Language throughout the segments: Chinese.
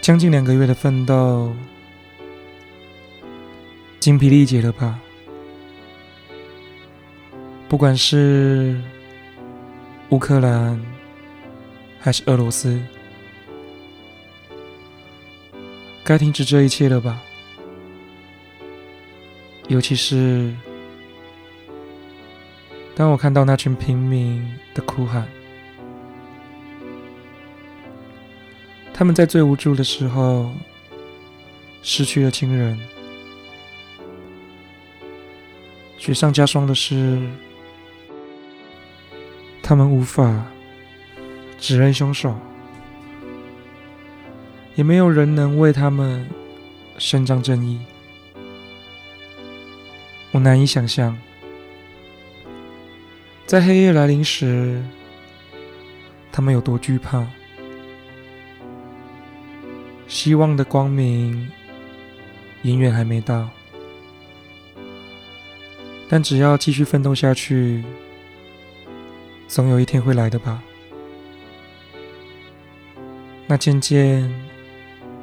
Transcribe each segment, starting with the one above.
将近两个月的奋斗，精疲力竭了吧？不管是乌克兰还是俄罗斯，该停止这一切了吧？尤其是当我看到那群平民的哭喊，他们在最无助的时候失去了亲人，雪上加霜的是。他们无法指认凶手，也没有人能为他们伸张正义。我难以想象，在黑夜来临时，他们有多惧怕。希望的光明永远还没到，但只要继续奋斗下去。总有一天会来的吧？那渐渐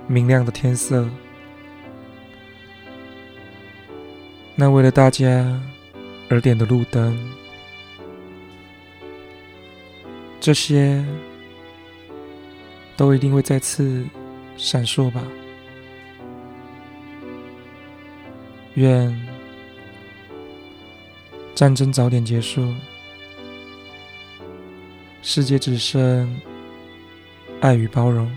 明亮的天色，那为了大家而点的路灯，这些都一定会再次闪烁吧？愿战争早点结束。世界只剩爱与包容。